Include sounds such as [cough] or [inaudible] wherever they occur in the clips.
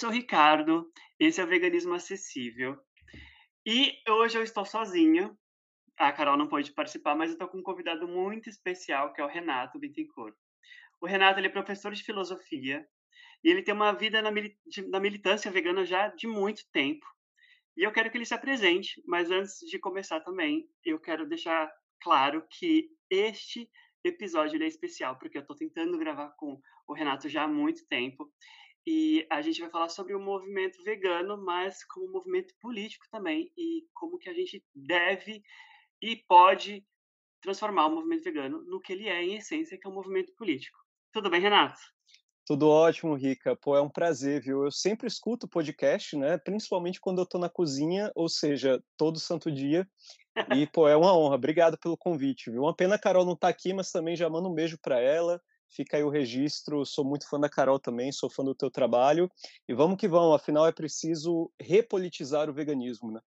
sou Ricardo, esse é o Veganismo Acessível. E hoje eu estou sozinho. A Carol não pôde participar, mas eu estou com um convidado muito especial, que é o Renato Bittencourt. O Renato ele é professor de filosofia e ele tem uma vida na, na militância vegana já de muito tempo. E eu quero que ele se apresente, mas antes de começar também, eu quero deixar claro que este episódio é especial, porque eu estou tentando gravar com o Renato já há muito tempo. E a gente vai falar sobre o movimento vegano, mas como movimento político também, e como que a gente deve e pode transformar o movimento vegano no que ele é em essência, que é um movimento político. Tudo bem, Renato? Tudo ótimo, Rica. Pô, é um prazer, viu? Eu sempre escuto podcast, né? Principalmente quando eu tô na cozinha, ou seja, todo santo dia. E, [laughs] pô, é uma honra. Obrigado pelo convite, viu? Uma pena a Carol não tá aqui, mas também já mando um beijo para ela. Fica aí o registro. Sou muito fã da Carol também, sou fã do teu trabalho. E vamos que vamos, afinal é preciso repolitizar o veganismo, né?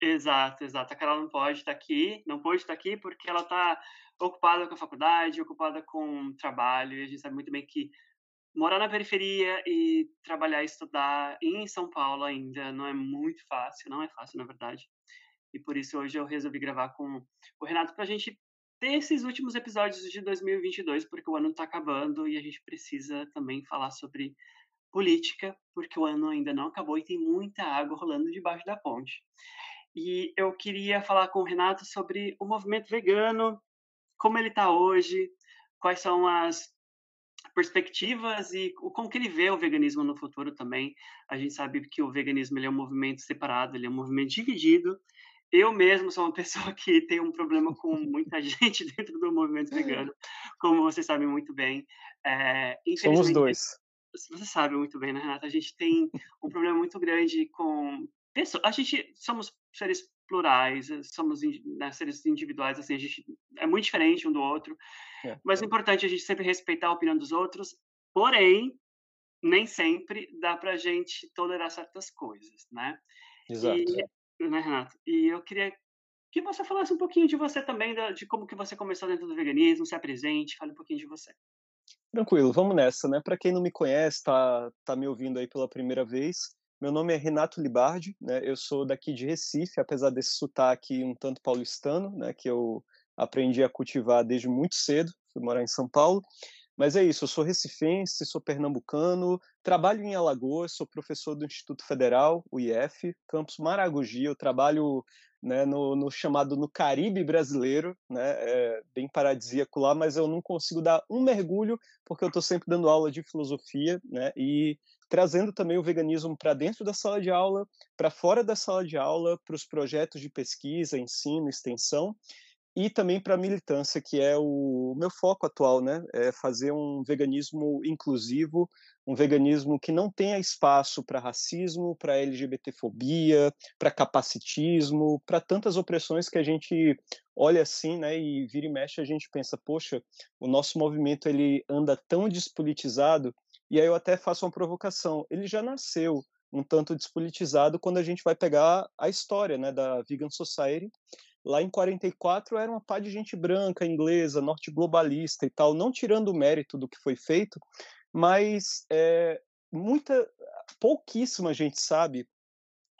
Exato, exato. A Carol não pode estar aqui, não pode estar aqui porque ela está ocupada com a faculdade, ocupada com o trabalho, e a gente sabe muito bem que morar na periferia e trabalhar e estudar em São Paulo ainda não é muito fácil, não é fácil, na verdade. E por isso hoje eu resolvi gravar com o Renato para a gente ter esses últimos episódios de 2022, porque o ano está acabando e a gente precisa também falar sobre política, porque o ano ainda não acabou e tem muita água rolando debaixo da ponte. E eu queria falar com o Renato sobre o movimento vegano, como ele está hoje, quais são as perspectivas e como que ele vê o veganismo no futuro também. A gente sabe que o veganismo ele é um movimento separado, ele é um movimento dividido. Eu mesmo sou uma [laughs] pessoa que tem um problema com muita [laughs] gente dentro do movimento vegano, como você sabe muito bem. É, Somos dois. Você sabe muito bem, né, Renata? A gente tem um problema muito grande com pessoas. A gente somos seres plurais, eh, somos né, seres individuais, assim, a gente é muito diferente um do outro, é, mas é importante a gente sempre respeitar a opinião dos outros, porém, nem sempre dá para a gente tolerar certas coisas, né? Exato. E, né, Renato? E eu queria que você falasse um pouquinho de você também, de como que você começou dentro do veganismo, se apresente, fale um pouquinho de você. Tranquilo, vamos nessa, né? Para quem não me conhece, tá, tá me ouvindo aí pela primeira vez, meu nome é Renato Libardi, né? Eu sou daqui de Recife, apesar desse sotaque um tanto paulistano, né? Que eu aprendi a cultivar desde muito cedo, fui morar em São Paulo. Mas é isso, eu sou recifense, sou pernambucano, trabalho em Alagoas, sou professor do Instituto Federal, o IF, campus Maragogi, eu trabalho né, no, no, chamado no Caribe brasileiro, né, é bem paradisíaco lá, mas eu não consigo dar um mergulho porque eu estou sempre dando aula de filosofia, né, e trazendo também o veganismo para dentro da sala de aula, para fora da sala de aula, para os projetos de pesquisa, ensino, extensão, e também para a militância, que é o meu foco atual, né? É fazer um veganismo inclusivo, um veganismo que não tenha espaço para racismo, para LGBTfobia, para capacitismo, para tantas opressões que a gente olha assim, né, e vira e mexe a gente pensa, poxa, o nosso movimento ele anda tão despolitizado e aí eu até faço uma provocação. Ele já nasceu um tanto despolitizado quando a gente vai pegar a história né, da Vegan Society. Lá em 44 era uma pá de gente branca, inglesa, norte-globalista e tal, não tirando o mérito do que foi feito, mas é, muita, pouquíssima gente sabe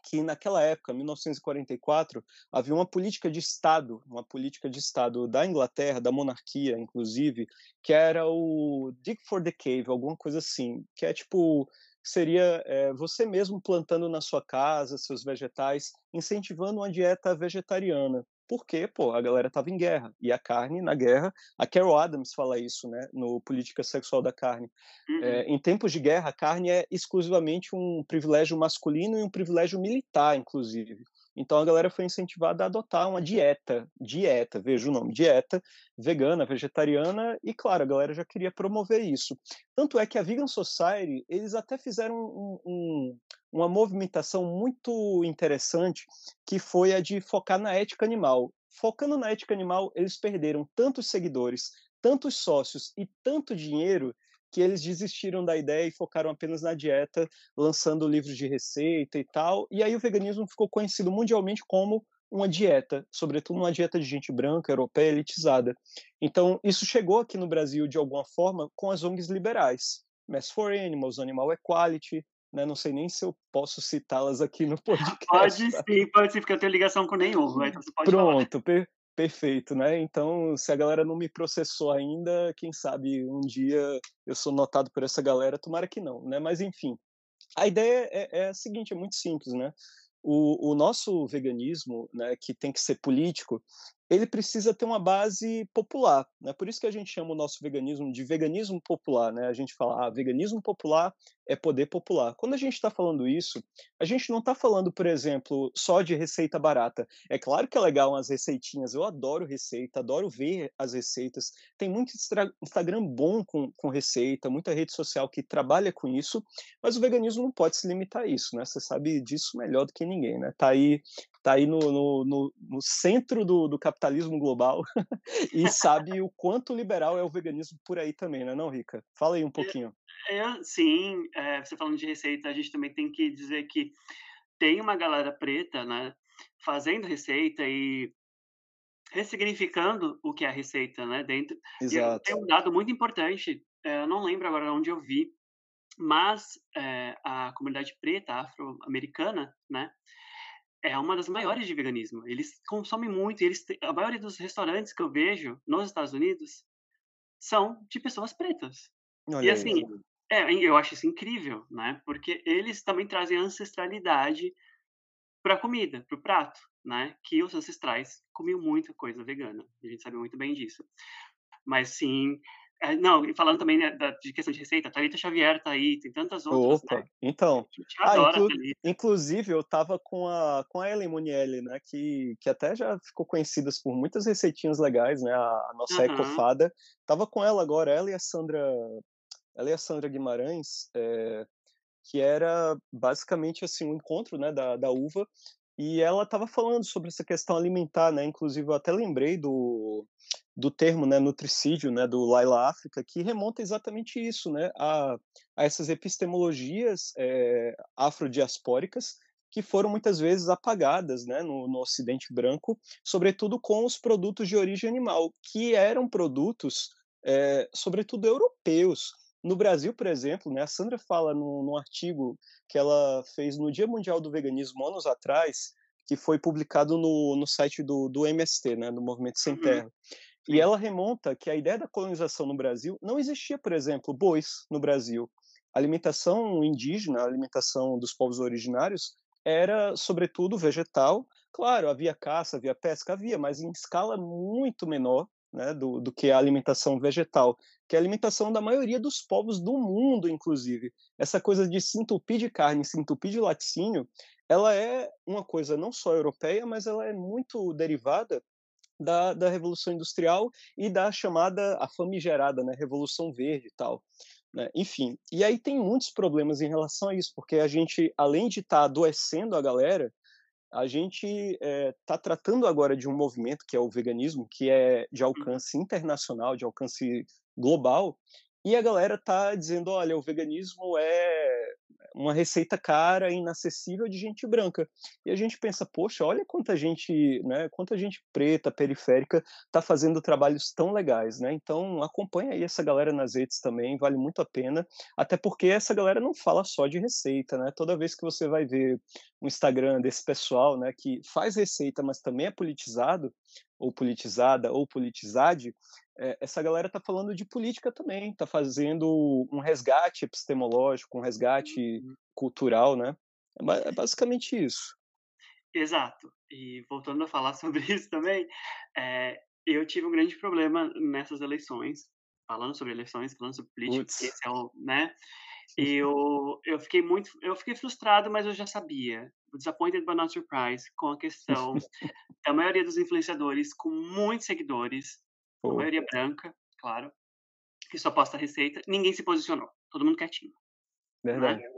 que naquela época, 1944, havia uma política de Estado, uma política de Estado da Inglaterra, da monarquia, inclusive, que era o Dig for the Cave, alguma coisa assim, que é tipo seria é, você mesmo plantando na sua casa seus vegetais, incentivando uma dieta vegetariana porque, pô, a galera tava em guerra, e a carne na guerra, a Carol Adams fala isso, né, no Política Sexual da Carne. Uhum. É, em tempos de guerra, a carne é exclusivamente um privilégio masculino e um privilégio militar, inclusive. Então a galera foi incentivada a adotar uma dieta, dieta, veja o nome, dieta vegana, vegetariana, e claro, a galera já queria promover isso. Tanto é que a Vegan Society, eles até fizeram um, um, uma movimentação muito interessante, que foi a de focar na ética animal. Focando na ética animal, eles perderam tantos seguidores, tantos sócios e tanto dinheiro que eles desistiram da ideia e focaram apenas na dieta, lançando livros de receita e tal. E aí o veganismo ficou conhecido mundialmente como uma dieta, sobretudo uma dieta de gente branca, europeia, elitizada. Então, isso chegou aqui no Brasil de alguma forma com as ONGs liberais. Mass for Animals, Animal Equality, né? Não sei nem se eu posso citá-las aqui no [laughs] podcast. Pode tá? sim, pode sim, porque eu tenho ligação com nenhum, então você pode Pronto, per perfeito, né? Então, se a galera não me processou ainda, quem sabe um dia eu sou notado por essa galera, tomara que não, né? Mas enfim, a ideia é, é a seguinte, é muito simples, né? O, o, nosso veganismo, né, que tem que ser político, ele precisa ter uma base popular. Né? Por isso que a gente chama o nosso veganismo de veganismo popular. Né? A gente fala, ah, veganismo popular é poder popular. Quando a gente está falando isso, a gente não está falando, por exemplo, só de receita barata. É claro que é legal umas receitinhas, eu adoro receita, adoro ver as receitas. Tem muito Instagram bom com, com receita, muita rede social que trabalha com isso, mas o veganismo não pode se limitar a isso, né? Você sabe disso melhor do que ninguém, né? Tá aí, tá aí no, no, no, no centro do, do capitalismo global [laughs] e sabe o quanto liberal é o veganismo por aí também, né, não, Rica? Fala aí um pouquinho. É, sim, é, você falando de receita, a gente também tem que dizer que tem uma galera preta, né, fazendo receita e ressignificando o que é a receita, né, dentro. Exato. tem um dado muito importante, é, eu não lembro agora onde eu vi, mas é, a comunidade preta afro-americana, né, é uma das maiores de veganismo. Eles consomem muito, eles a maioria dos restaurantes que eu vejo nos Estados Unidos são de pessoas pretas. Olha e assim, é, eu acho isso incrível, né? Porque eles também trazem ancestralidade para a comida, para o prato, né? Que os ancestrais comiam muita coisa vegana. A gente sabe muito bem disso. Mas sim, é, não, e falando também né, da, de questão de receita, Thalita Xavier tá aí, tem tantas outras, Opa, né? então. Ah, inclu inclusive, eu tava com a, com a Ellen Munielli, né, que, que até já ficou conhecida por muitas receitinhas legais, né, a, a nossa uhum. ecofada. Tava com ela agora, ela e a Sandra, ela e a Sandra Guimarães, é, que era basicamente, assim, um encontro, né, da, da uva, e ela estava falando sobre essa questão alimentar, né? Inclusive, eu até lembrei do, do termo, né, nutricídio, né, do Laila África, que remonta exatamente isso, né, a, a essas epistemologias é, afrodiaspóricas que foram muitas vezes apagadas, né, no, no Ocidente branco, sobretudo com os produtos de origem animal, que eram produtos, é, sobretudo europeus. No Brasil, por exemplo, né, a Sandra fala num, num artigo que ela fez no Dia Mundial do Veganismo anos atrás, que foi publicado no, no site do, do MST, né, do Movimento Sem uhum. Terra. Uhum. E ela remonta que a ideia da colonização no Brasil não existia, por exemplo, bois no Brasil. A alimentação indígena, a alimentação dos povos originários, era sobretudo vegetal. Claro, havia caça, havia pesca, havia, mas em escala muito menor né, do, do que a alimentação vegetal, que é a alimentação da maioria dos povos do mundo, inclusive. Essa coisa de se entupir de carne, se entupir de laticínio, ela é uma coisa não só europeia, mas ela é muito derivada da, da Revolução Industrial e da chamada, a famigerada, né, Revolução Verde e tal. Né? Enfim, e aí tem muitos problemas em relação a isso, porque a gente, além de estar tá adoecendo a galera, a gente está eh, tratando agora de um movimento que é o veganismo, que é de alcance internacional, de alcance global, e a galera tá dizendo, olha, o veganismo é uma receita cara, inacessível de gente branca. E a gente pensa, poxa, olha quanta gente, né, quanta gente preta, periférica, tá fazendo trabalhos tão legais, né? Então acompanha aí essa galera nas redes também, vale muito a pena, até porque essa galera não fala só de receita, né? Toda vez que você vai ver um Instagram desse pessoal, né, que faz receita, mas também é politizado, ou politizada, ou politizade, é, essa galera está falando de política também, está fazendo um resgate epistemológico, um resgate uhum. cultural, né? É, é basicamente isso. Exato. E voltando a falar [laughs] sobre isso também, é, eu tive um grande problema nessas eleições, falando sobre eleições, falando sobre política, esse é o, né? Eu, [laughs] eu fiquei muito, eu fiquei frustrado, mas eu já sabia. Disappointed but not surprised com a questão [laughs] da maioria dos influenciadores com muitos seguidores Pô. a maioria branca, claro, que só posta receita, ninguém se posicionou, todo mundo quietinho. Né? Verdade. Né?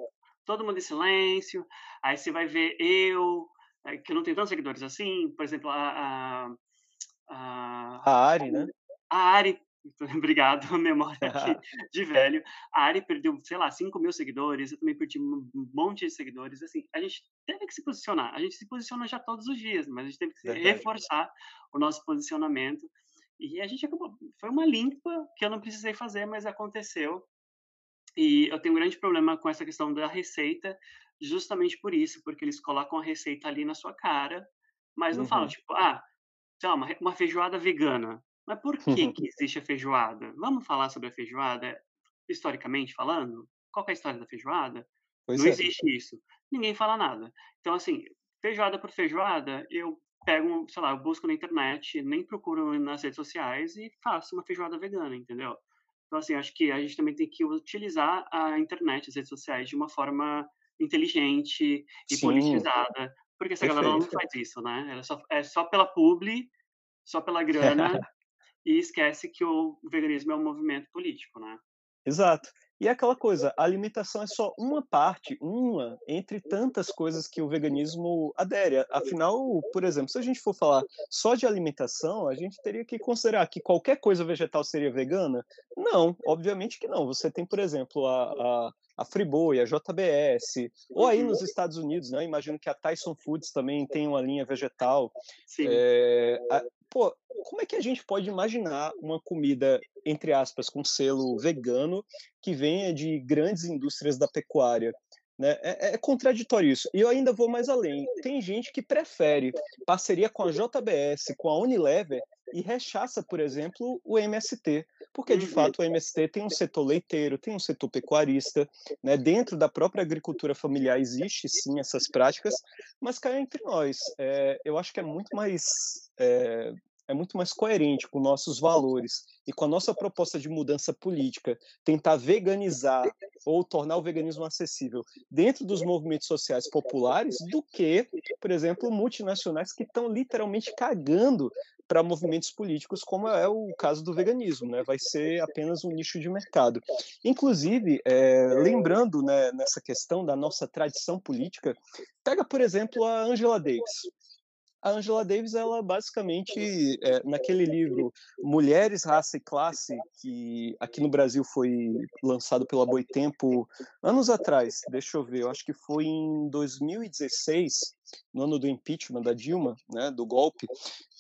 Todo mundo em silêncio, aí você vai ver eu, eh, que eu não tenho tantos seguidores assim, por exemplo, a... A, a, a Ari, né? A Ari, [laughs] obrigado, memória aqui [laughs] de velho. A Ari perdeu, sei lá, 5 mil seguidores, eu também perdi um monte de seguidores. Assim, a gente teve que se posicionar. A gente se posiciona já todos os dias, mas a gente teve que reforçar o nosso posicionamento. E a gente acabou. Foi uma limpa que eu não precisei fazer, mas aconteceu. E eu tenho um grande problema com essa questão da receita, justamente por isso, porque eles colocam a receita ali na sua cara, mas não falam, Uhum. tipo, ah, sei lá, uma, uma feijoada vegana. Mas por que que [laughs] existe a feijoada? Vamos falar sobre a feijoada, historicamente falando? Qual é a história da feijoada? Pois Não é. existe isso. Ninguém fala nada. Então, assim, feijoada por feijoada, eu pego, sei lá, eu busco na internet, nem procuro nas redes sociais e faço uma feijoada vegana, entendeu? Então, assim, acho que a gente também tem que utilizar a internet, as redes sociais, de uma forma inteligente e Sim, politizada, porque essa galera ela não perfeito. faz isso, né? Ela só, é só pela publi, só pela grana, [laughs] e esquece que o veganismo é um movimento político, né? Exato. E é aquela coisa, a alimentação é só uma parte, uma entre tantas coisas que o veganismo adere. Afinal, por exemplo, se a gente for falar só de alimentação, a gente teria que considerar que qualquer coisa vegetal seria vegana? Não, obviamente que não. Você tem, por exemplo, a, a, a Friboi, a JBS, ou aí nos Estados Unidos, né? Imagino que a Tyson Foods também tem uma linha vegetal. sim. É, a, pô, como é que a gente pode imaginar uma comida, entre aspas, com selo vegano, que venha de grandes indústrias da pecuária? Né? É, é contraditório isso. E eu ainda vou mais além. Tem gente que prefere parceria com a JBS, com a Unilever, e rechaça, por exemplo, o MST, porque de Uhum, fato o MST tem um setor leiteiro, tem um setor pecuarista, né? dentro da própria agricultura familiar existe sim essas práticas, mas cá entre nós, é, eu acho que é muito mais é, é muito mais coerente com nossos valores e com a nossa proposta de mudança política, tentar veganizar ou tornar o veganismo acessível dentro dos movimentos sociais populares, do que, por exemplo, multinacionais que estão literalmente cagando para movimentos políticos, como é o caso do veganismo, né? Vai ser apenas um nicho de mercado. Inclusive, é, lembrando né, nessa questão da nossa tradição política, pega, por exemplo, a Angela Davis. A Angela Davis, ela basicamente, é, naquele livro Mulheres, Raça e Classe, que aqui no Brasil foi lançado pela Boitempo anos atrás, deixa eu ver, eu acho que foi em 2016, no ano do impeachment da Dilma, né, do golpe,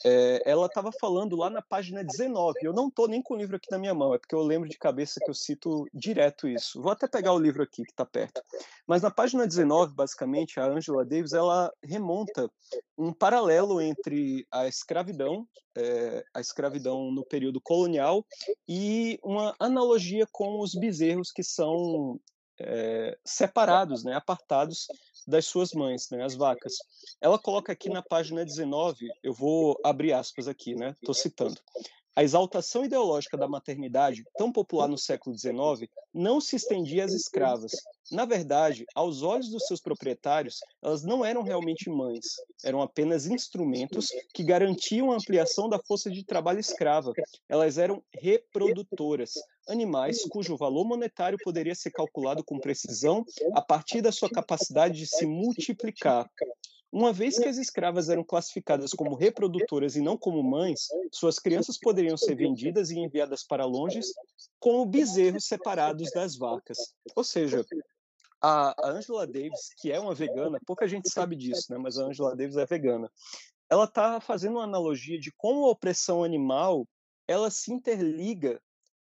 é, ela estava falando lá na página 19. Eu não estou nem com o livro aqui na minha mão, é porque eu lembro de cabeça que eu cito direto isso. Vou até pegar o livro aqui que está perto. Mas na página 19, basicamente, a Angela Davis ela remonta um paralelo entre a escravidão, é, a escravidão no período colonial, e uma analogia com os bezerros que são é, separados, né, apartados das suas mães, né, as vacas. Ela coloca aqui na página 19, eu vou abrir aspas aqui, né, estou citando. A exaltação ideológica da maternidade, tão popular no século XIX, não se estendia às escravas. Na verdade, aos olhos dos seus proprietários, elas não eram realmente mães, eram apenas instrumentos que garantiam a ampliação da força de trabalho escrava. Elas eram reprodutoras, animais cujo valor monetário poderia ser calculado com precisão a partir da sua capacidade de se multiplicar. Uma vez que as escravas eram classificadas como reprodutoras e não como mães, suas crianças poderiam ser vendidas e enviadas para longe como bezerros separados das vacas. Ou seja, a Angela Davis, que é uma vegana, pouca gente sabe disso, né? mas a Angela Davis é vegana. Ela está fazendo uma analogia de como a opressão animal ela se interliga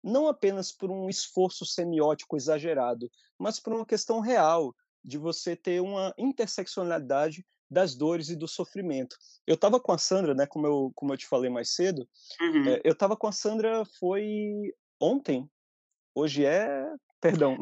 não apenas por um esforço semiótico exagerado, mas por uma questão real de você ter uma interseccionalidade das dores e do sofrimento. Eu estava com a Sandra, né, como eu, como eu te falei mais cedo, uhum. é, eu estava com a Sandra foi ontem, hoje é, [laughs] perdão,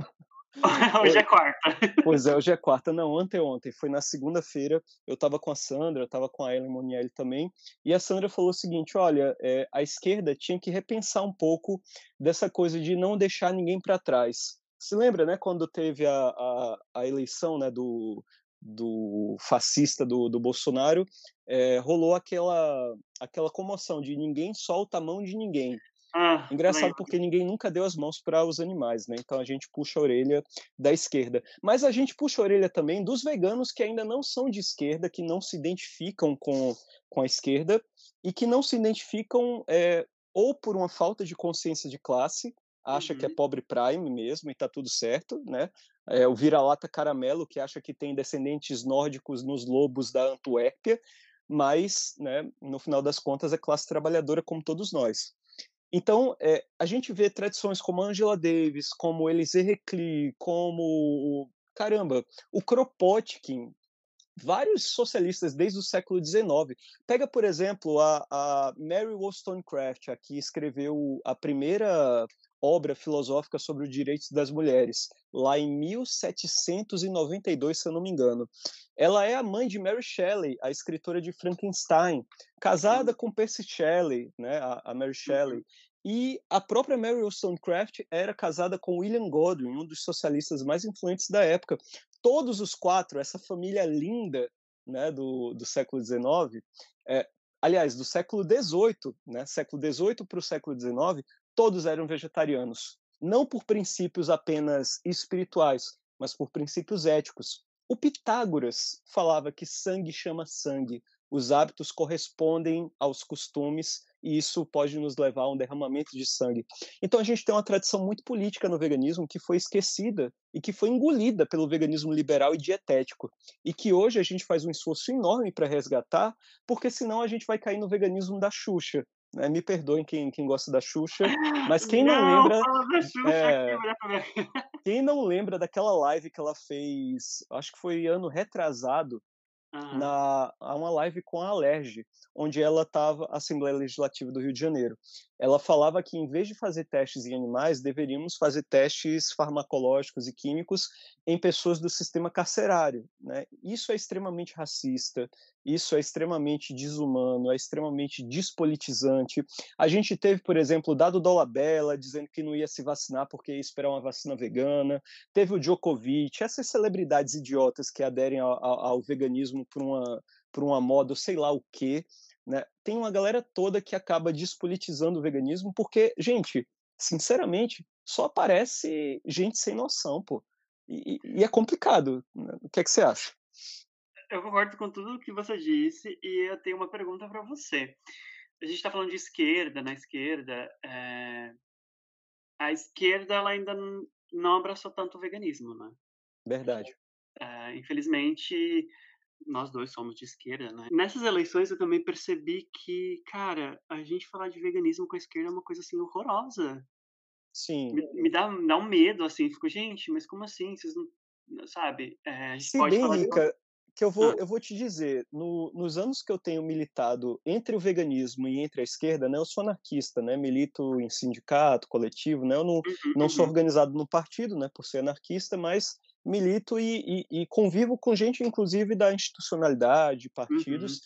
[laughs] Hoje é quarta. Pois é, hoje é quarta, não, anteontem, foi na segunda-feira, eu estava com a Sandra, estava com a Ellen Monielli também, e a Sandra falou o seguinte, olha, é, a esquerda tinha que repensar um pouco dessa coisa de não deixar ninguém para trás. Se lembra, né, quando teve a, a, a eleição né, do, do fascista do, do Bolsonaro, é, rolou aquela, aquela comoção de ninguém solta a mão de ninguém. Ah, Engraçado porque ninguém nunca deu as mãos para os animais, né? Então a gente puxa a orelha da esquerda. Mas a gente puxa a orelha também dos veganos que ainda não são de esquerda, que não se identificam com, com a esquerda e que não se identificam é, ou por uma falta de consciência de classe, acha Uhum. que é pobre prime mesmo e tá tudo certo, né? É, o vira-lata caramelo que acha que tem descendentes nórdicos nos lobos da Antuérpia, mas, né, no final das contas, é classe trabalhadora como todos nós. Então, é, a gente vê tradições como Angela Davis, como Elisée Reclus, como, caramba, o Kropotkin, vários socialistas desde o século XIX. Pega, por exemplo, a, a Mary Wollstonecraft, a que escreveu a primeira obra filosófica sobre os direitos das mulheres, lá em 1792, se eu não me engano. Ela é a mãe de Mary Shelley, a escritora de Frankenstein, casada com Percy Shelley, né, a, a Mary Shelley. Uhum. E a própria Mary Wollstonecraft era casada com William Godwin, um dos socialistas mais influentes da época. Todos os quatro, essa família linda né, do, do século XIX, é, aliás, do século XVIII, né, século XVIII para o século XIX, todos eram vegetarianos, não por princípios apenas espirituais, mas por princípios éticos. O Pitágoras falava que sangue chama sangue, os hábitos correspondem aos costumes e isso pode nos levar a um derramamento de sangue. Então a gente tem uma tradição muito política no veganismo que foi esquecida e que foi engolida pelo veganismo liberal e dietético e que hoje a gente faz um esforço enorme para resgatar, porque senão a gente vai cair no veganismo da Xuxa, né? Me perdoem quem, quem gosta da Xuxa, mas quem não, não lembra. É, quem não lembra daquela live que ela fez, acho que foi ano retrasado, uhum. na uma live com a Alerj, onde ela estava, Assembleia Legislativa do Rio de Janeiro. Ela falava que, em vez de fazer testes em animais, deveríamos fazer testes farmacológicos e químicos em pessoas do sistema carcerário. Né? Isso é extremamente racista, isso é extremamente desumano, é extremamente despolitizante. A gente teve, por exemplo, o Dado Dolabella dizendo que não ia se vacinar porque ia esperar uma vacina vegana. Teve o Djokovic, essas celebridades idiotas que aderem ao, ao, veganismo por uma por uma moda, sei lá o quê, né? Tem uma galera toda que acaba despolitizando o veganismo porque, gente, sinceramente, só aparece gente sem noção, pô. E, e é complicado. Né? O que é que você acha? Eu concordo com tudo o que você disse e eu tenho uma pergunta para você. A gente está falando de esquerda, na esquerda, é... a esquerda ela ainda não abraçou tanto o veganismo, né? Verdade. É, infelizmente, nós dois somos de esquerda, né? Nessas eleições eu também percebi que, cara, a gente falar de veganismo com a esquerda é uma coisa assim horrorosa. Sim. Me, me dá, dá um medo, assim, fico, gente, mas como assim? Vocês não. Sabe? É, a gente Se pode bem, falar Rica, de... que eu vou, eu vou te dizer, no, nos anos que eu tenho militado entre o veganismo e entre a esquerda, né? Eu sou anarquista, né? Milito em sindicato, coletivo, né? Eu não, uhum, não sou uhum. organizado no partido, né? Por ser anarquista, mas milito e, e, e, convivo com gente, inclusive, da institucionalidade, partidos. Uhum.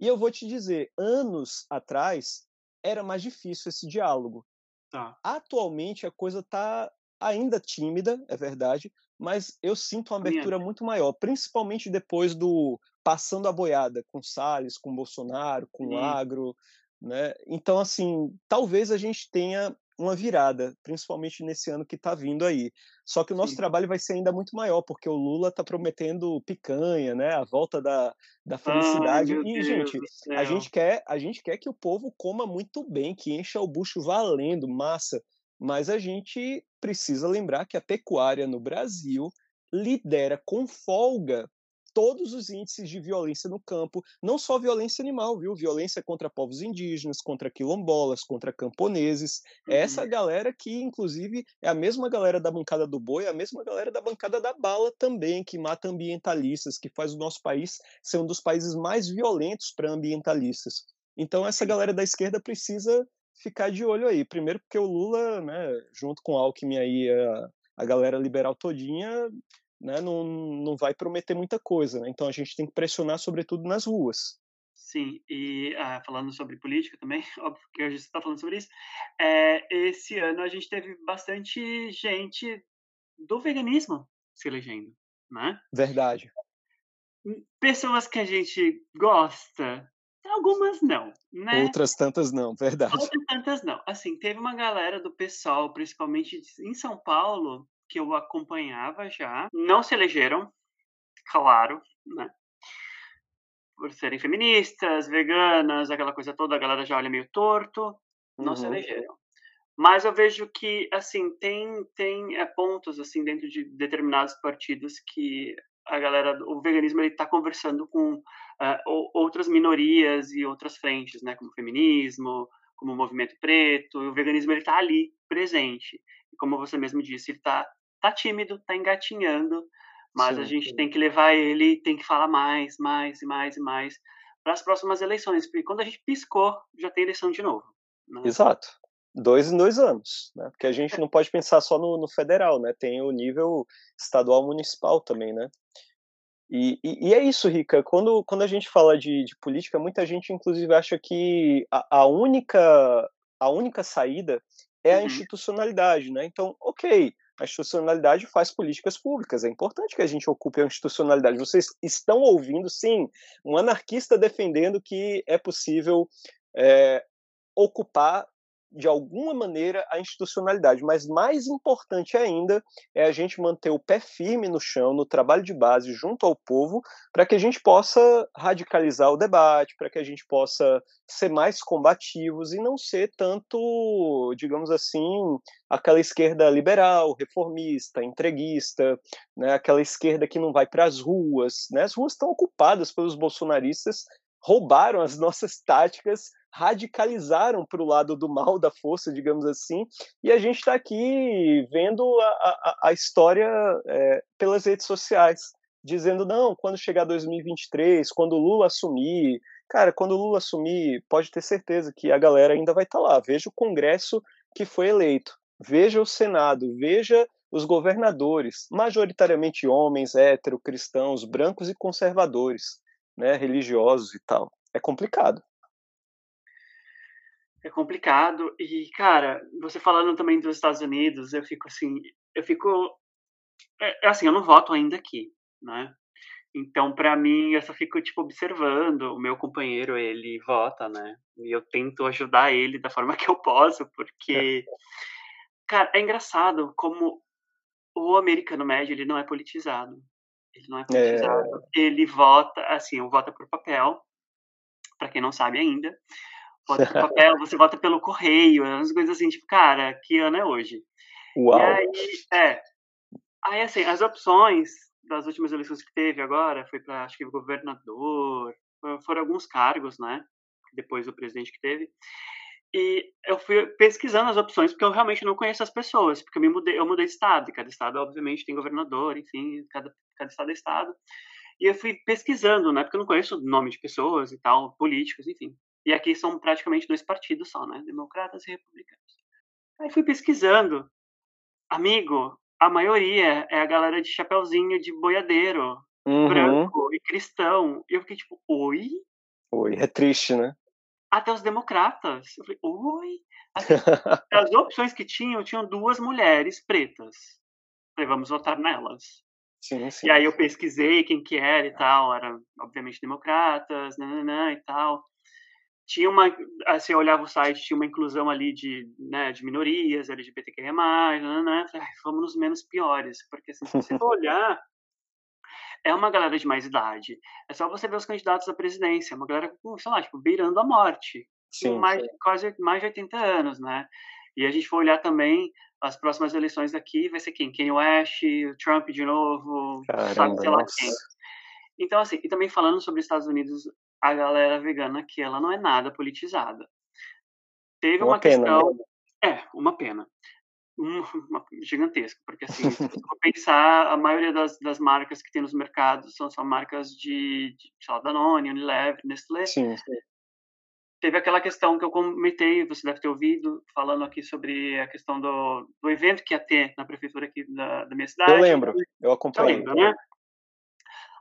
E eu vou te dizer, anos atrás era mais difícil esse diálogo. Tá. Atualmente a coisa está ainda tímida, é verdade, mas eu sinto uma abertura muito maior, principalmente depois do passando a boiada com Salles, com Bolsonaro, com uhum. Agro, né? Então, assim, talvez a gente tenha uma virada, principalmente nesse ano que está vindo aí. Só que o nosso Sim. trabalho vai ser ainda muito maior, porque o Lula está prometendo picanha, né? A volta da, da felicidade. Ai, e, gente, a gente, quer, a gente quer que o povo coma muito bem, que encha o bucho valendo, massa. Mas a gente precisa lembrar que a pecuária no Brasil lidera com folga todos os índices de violência no campo, não só violência animal, viu? Violência contra povos indígenas, contra quilombolas, contra camponeses. Uhum. Essa galera que, inclusive, é a mesma galera da bancada do boi, é a mesma galera da bancada da bala também, que mata ambientalistas, que faz o nosso país ser um dos países mais violentos para ambientalistas. Então, essa galera da esquerda precisa ficar de olho aí. Primeiro porque o Lula, né, junto com o Alckmin aí, a, a galera liberal todinha, né, não, não vai prometer muita coisa. Né? Então a gente tem que pressionar, sobretudo, nas ruas. Sim, e ah, falando sobre política também, [laughs] óbvio que hoje você está falando sobre isso, é, esse ano a gente teve bastante gente do veganismo se elegendo, né? Verdade. Hum, pessoas que a gente gosta, algumas não, né? Outras tantas não, [laughs] verdade. Outras tantas não. Assim, teve uma galera do pessoal, principalmente em São Paulo, que eu acompanhava já, não se elegeram, claro, né? Por serem feministas, veganas, aquela coisa toda, a galera já olha meio torto, não uhum. se elegeram. Mas eu vejo que, assim, tem, tem é, pontos, assim, dentro de determinados partidos que a galera, o veganismo, ele está conversando com uh, outras minorias e outras frentes, né? Como o feminismo, como o movimento preto, e o veganismo ele está ali, presente. E como você mesmo disse, ele está tá tímido, está engatinhando, mas sim, a gente sim. tem que levar ele, tem que falar mais, mais e mais e mais para as próximas eleições, porque quando a gente piscou, já tem eleição de novo. Né? Exato. Dois em dois anos, né? Porque a gente é. não pode pensar só no, no federal, né? Tem o nível estadual municipal também, né? E, e, e, é isso, Rica. Quando, quando a gente fala de, de política, muita gente, inclusive, acha que a, a única, a única saída é a uhum. institucionalidade, né? Então, ok, a institucionalidade faz políticas públicas. É importante que a gente ocupe a institucionalidade. Vocês estão ouvindo, sim, um anarquista defendendo que é possível é, ocupar de alguma maneira a institucionalidade, mas mais importante ainda é a gente manter o pé firme no chão, no trabalho de base, junto ao povo, para que a gente possa radicalizar o debate, para que a gente possa ser mais combativos e não ser tanto, digamos assim, aquela esquerda liberal, reformista, entreguista, né, aquela esquerda que não vai para as ruas. Né? As ruas estão ocupadas pelos bolsonaristas roubaram as [laughs] nossas táticas, radicalizaram para o lado do mal da força, digamos assim, e a gente está aqui vendo a, a, a história é, pelas redes sociais, dizendo não, quando chegar 2023, quando o Lula assumir, cara, quando o Lula assumir, pode ter certeza que a galera ainda vai estar tá lá. Veja o Congresso que foi eleito, veja o Senado, veja os governadores, majoritariamente homens, hétero, cristãos, brancos e conservadores né, religiosos e tal. É complicado. É complicado e cara, você falando também dos Estados Unidos, eu fico assim, eu fico é, é assim, eu não voto ainda aqui, né? Então, para mim, eu só fico tipo observando. O meu companheiro, ele vota, né? E eu tento ajudar ele da forma que eu posso, porque cara, é engraçado como o americano médio, ele não é politizado. Ele não é politizado. É... Ele vota, assim, vota por papel, para quem não sabe ainda. Vota por [laughs] papel, você vota pelo correio, umas coisas assim, tipo, cara, que ano é hoje? Uau! E aí, é. Aí, assim, as opções das últimas eleições que teve agora, foi para, acho que, governador, foram alguns cargos, né? Depois do presidente que teve. E eu fui pesquisando as opções, porque eu realmente não conheço as pessoas, porque eu, me mudei, eu mudei de estado, e cada estado, obviamente, tem governador, enfim, cada, cada estado é estado. E eu fui pesquisando, né, porque eu não conheço nome de pessoas e tal, políticos, enfim. E aqui são praticamente dois partidos só, né, democratas e republicanos. Aí fui pesquisando. Amigo, a maioria é a galera de chapeuzinho de boiadeiro, uhum. branco e cristão. E eu fiquei tipo, oi? Oi, é triste, né? até os democratas. Eu falei, oi? [laughs] As opções que tinham, tinham duas mulheres pretas. Eu falei, vamos votar nelas. Sim, sim. E aí eu pesquisei quem que era e tal, eram obviamente democratas, nananã e tal. Tinha uma, assim, eu olhava o site, tinha uma inclusão ali de, né, de minorias, LGBTQIA+, nananã, falei, vamos nos menos piores, porque assim, se você for olhar, é uma galera de mais idade. É só você ver os candidatos à presidência, uma galera com, sei lá, tipo, beirando a morte. Sim, com mais, sim. quase mais de 80 anos, né? E a gente for olhar também as próximas eleições daqui, vai ser quem? Kanye West, Trump de novo, Caramba, sabe, sei lá nossa. quem. Então, assim, e também falando sobre os Estados Unidos, a galera vegana aqui, ela não é nada politizada. Teve uma, uma pena, questão... Né? É, uma pena [laughs] uma, gigantesca, porque assim, se for pensar, a maioria das, das marcas que tem nos mercados são só marcas de, de sei lá, Danone, Unilever, Nestlé. Sim, sim. Teve aquela questão que eu comentei, você deve ter ouvido, falando aqui sobre a questão do, do evento que ia ter na prefeitura aqui da, da minha cidade. Eu lembro, eu acompanhei. Né?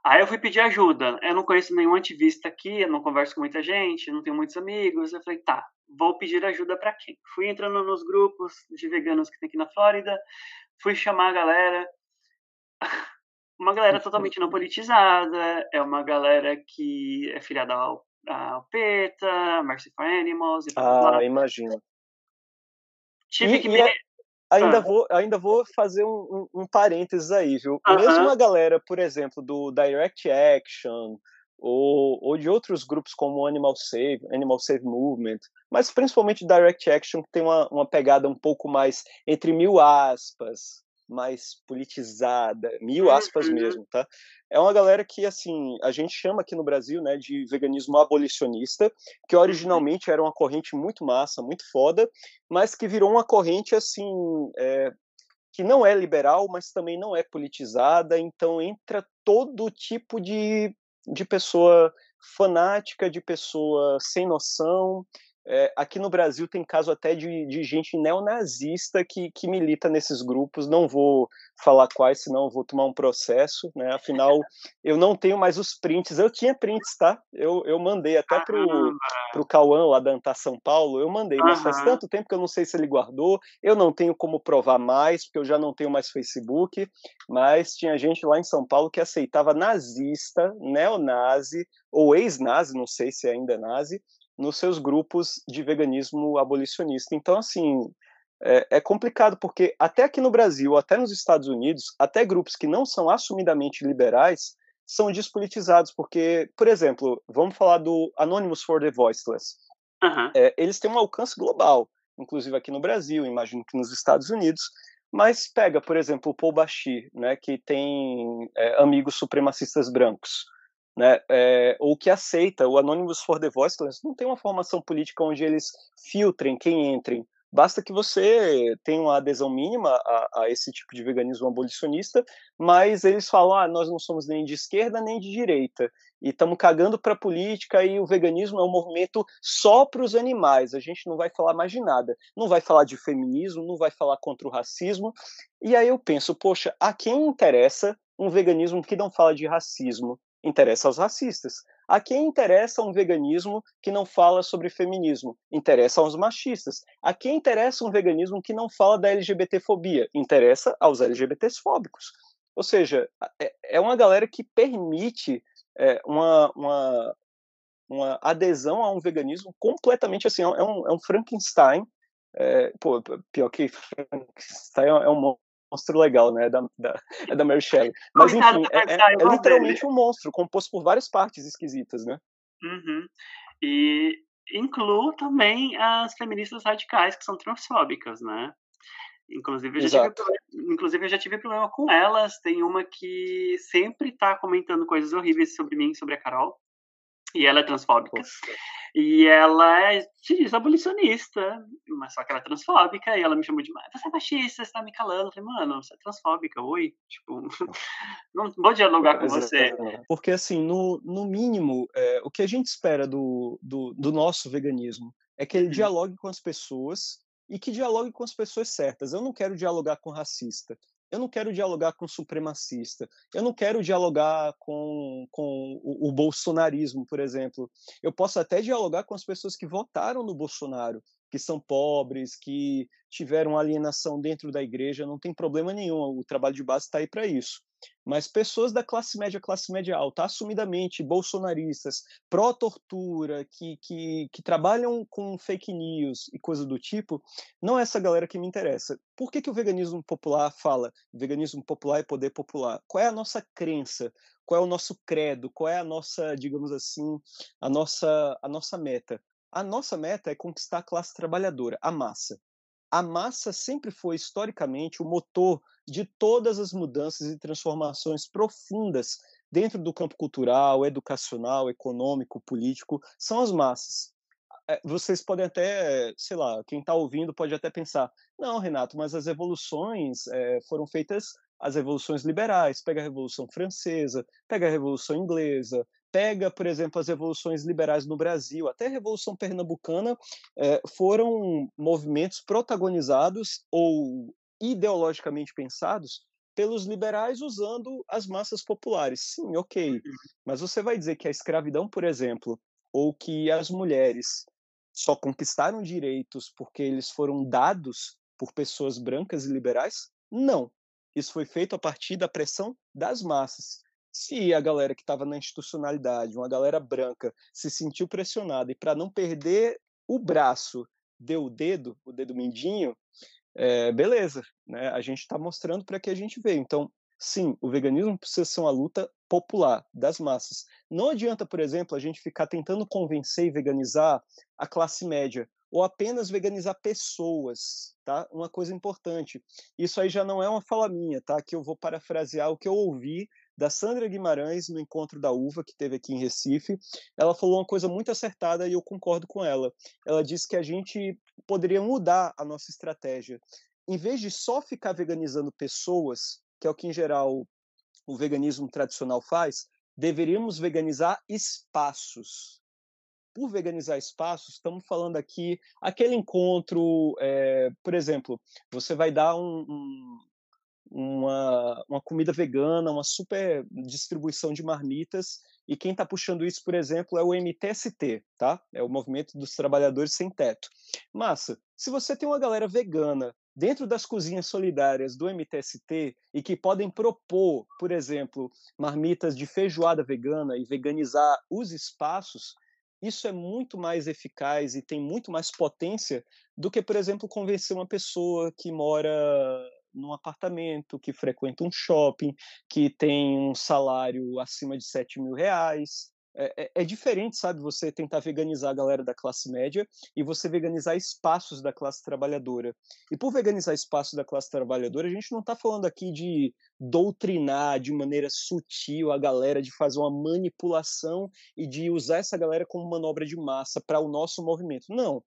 Aí eu fui pedir ajuda. Eu não conheço nenhum ativista aqui, eu não converso com muita gente, não tenho muitos amigos. Eu falei, tá, vou pedir ajuda para quem? Fui entrando nos grupos de veganos que tem aqui na Flórida, fui chamar a galera. [laughs] Uma galera totalmente não politizada, é uma galera que é filiada ao, ao PETA, Mercy for Animals. E ah, imagino. Tive e, que me... Ainda, ah. vou, ainda vou fazer um, um, um parênteses aí, viu? Uh -huh. Mesmo a galera, por exemplo, do Direct Action, ou, ou de outros grupos como Animal Save, Animal Save Movement, mas principalmente Direct Action, que tem uma, uma pegada um pouco mais entre mil aspas, mais politizada, mil aspas uhum. mesmo, tá? É uma galera que, assim, a gente chama aqui no Brasil, né, de veganismo abolicionista, que uhum. originalmente era uma corrente muito massa, muito foda, mas que virou uma corrente, assim, é, que não é liberal, mas também não é politizada, então entra todo tipo de, de pessoa fanática, de pessoa sem noção, é, aqui no Brasil tem caso até de, de gente neonazista que, que milita nesses grupos. Não vou falar quais, senão vou tomar um processo, né? Afinal, eu não tenho mais os prints. Eu tinha prints, tá? Eu, eu mandei até pro, pro Cauã lá da Anta São Paulo, eu mandei, mas faz tanto tempo que eu não sei se ele guardou. Eu não tenho como provar mais, porque eu já não tenho mais Facebook. Mas tinha gente lá em São Paulo que aceitava nazista, neonazi, ou ex-nazi, não sei se ainda é nazi, nos seus grupos de veganismo abolicionista. Então, assim, é, é, complicado porque até aqui no Brasil, até nos Estados Unidos, até grupos que não são assumidamente liberais são despolitizados, porque, por exemplo, vamos falar do Anonymous for the Voiceless. Uhum. É, eles têm um alcance global, inclusive aqui no Brasil, imagino que nos Estados Unidos, mas pega, por exemplo, o Paul Bashir, né, que tem é, amigos supremacistas brancos né, é, ou que aceita o Anonymous for the Voiceless, não tem uma formação política onde eles filtrem quem entrem. Basta que você tenha uma adesão mínima a, a esse tipo de veganismo abolicionista, mas eles falam: ah, nós não somos nem de esquerda nem de direita, e estamos cagando para a política, e o veganismo é um movimento só para os animais, a gente não vai falar mais de nada, não vai falar de feminismo, não vai falar contra o racismo. E aí eu penso: poxa, a quem interessa um veganismo que não fala de racismo? Interessa aos racistas. A quem interessa um veganismo que não fala sobre feminismo? Interessa aos machistas. A quem interessa um veganismo que não fala da LGBTfobia? Interessa aos LGBTfóbicos. Ou seja, é, é uma galera que permite é, uma, uma, uma adesão a um veganismo completamente assim, é um, é um Frankenstein. É, pô, pior que Frankenstein é um monstro legal, né? É da, da, é [laughs] da Mary Shelley. Mas, enfim, é, é, é literalmente um monstro, composto por várias partes esquisitas, né? Uhum. E incluo também as feministas radicais, que são transfóbicas, né? Inclusive eu, já tive, inclusive, eu já tive problema com elas. Tem uma que sempre tá comentando coisas horríveis sobre mim, sobre a Carol. E ela é transfóbica. E ela é, diz abolicionista, mas só que ela é transfóbica, e ela me chamou de, você é machista, você tá me calando. Eu falei, mano, você é transfóbica, oi? Tipo, [laughs] não vou dialogar com você. Porque, assim, no, no mínimo, é, o que a gente espera do, do, do nosso veganismo é que ele dialogue com as pessoas e que dialogue com as pessoas certas. Eu não quero dialogar com racista. Eu não quero dialogar com o supremacista. Eu não quero dialogar com, com o, o, bolsonarismo, por exemplo. Eu posso até dialogar com as pessoas que votaram no Bolsonaro, que são pobres, que tiveram alienação dentro da igreja. Não tem problema nenhum. O trabalho de base está aí para isso. Mas pessoas da classe média, classe média alta, assumidamente bolsonaristas, pró-tortura, que, que, que trabalham com fake news e coisa do tipo, não é essa galera que me interessa. Por que, que o veganismo popular fala veganismo popular é poder popular? Qual é a nossa crença? Qual é o nosso credo? Qual é a nossa, digamos assim, a nossa, a nossa meta? A nossa meta é conquistar a classe trabalhadora, a massa a massa sempre foi historicamente o motor de todas as mudanças e transformações profundas dentro do campo cultural, educacional, econômico, político, são as massas. Eh, vocês podem até, sei lá, quem está ouvindo pode até pensar, não, Renato, mas as evoluções é, foram feitas as revoluções liberais, pega a Revolução Francesa, pega a Revolução Inglesa, pega, por exemplo, as revoluções liberais no Brasil, até a Revolução Pernambucana, eh, foram movimentos protagonizados ou ideologicamente pensados pelos liberais usando as massas populares. Sim, ok. Uhum. Mas você vai dizer que a escravidão, por exemplo, ou que as mulheres só conquistaram direitos porque eles foram dados por pessoas brancas e liberais? Não. Isso foi feito a partir da pressão das massas. Se a galera que estava na institucionalidade, uma galera branca, se sentiu pressionada e para não perder o braço, deu o dedo, o dedo mindinho, é, beleza, né? A gente está mostrando para que a gente veio. Então, sim, o veganismo precisa ser uma luta popular das massas. Não adianta, por exemplo, a gente ficar tentando convencer e veganizar a classe média ou apenas veganizar pessoas, tá? Uma coisa importante. Isso aí já não é uma fala minha, tá? Que eu vou parafrasear o que eu ouvi da Sandra Guimarães no encontro da uva que teve aqui em Recife. Ela falou uma coisa muito acertada e eu concordo com ela. Ela disse que a gente poderia mudar a nossa estratégia. Em vez de só ficar veganizando pessoas, que é o que em geral o veganismo tradicional faz, deveríamos veganizar espaços. Por veganizar espaços, estamos falando aqui aquele encontro, é, por exemplo, você vai dar um, um, uma, uma comida vegana, uma super distribuição de marmitas, e quem está puxando isso, por exemplo, é o MTST, tá? É o Movimento dos Trabalhadores Sem Teto. Massa, se você tem uma galera vegana dentro das cozinhas solidárias do MTST e que podem propor, por exemplo, marmitas de feijoada vegana e veganizar os espaços, isso é muito mais eficaz e tem muito mais potência do que, por exemplo, convencer uma pessoa que mora num apartamento, que frequenta um shopping, que tem um salário acima de 7 mil reais. É, é, é, diferente, sabe, você tentar veganizar a galera da classe média e você veganizar espaços da classe trabalhadora. E por veganizar espaços da classe trabalhadora, a gente não está falando aqui de doutrinar de maneira sutil a galera, de fazer uma manipulação e de usar essa galera como manobra de massa para o nosso movimento. Não.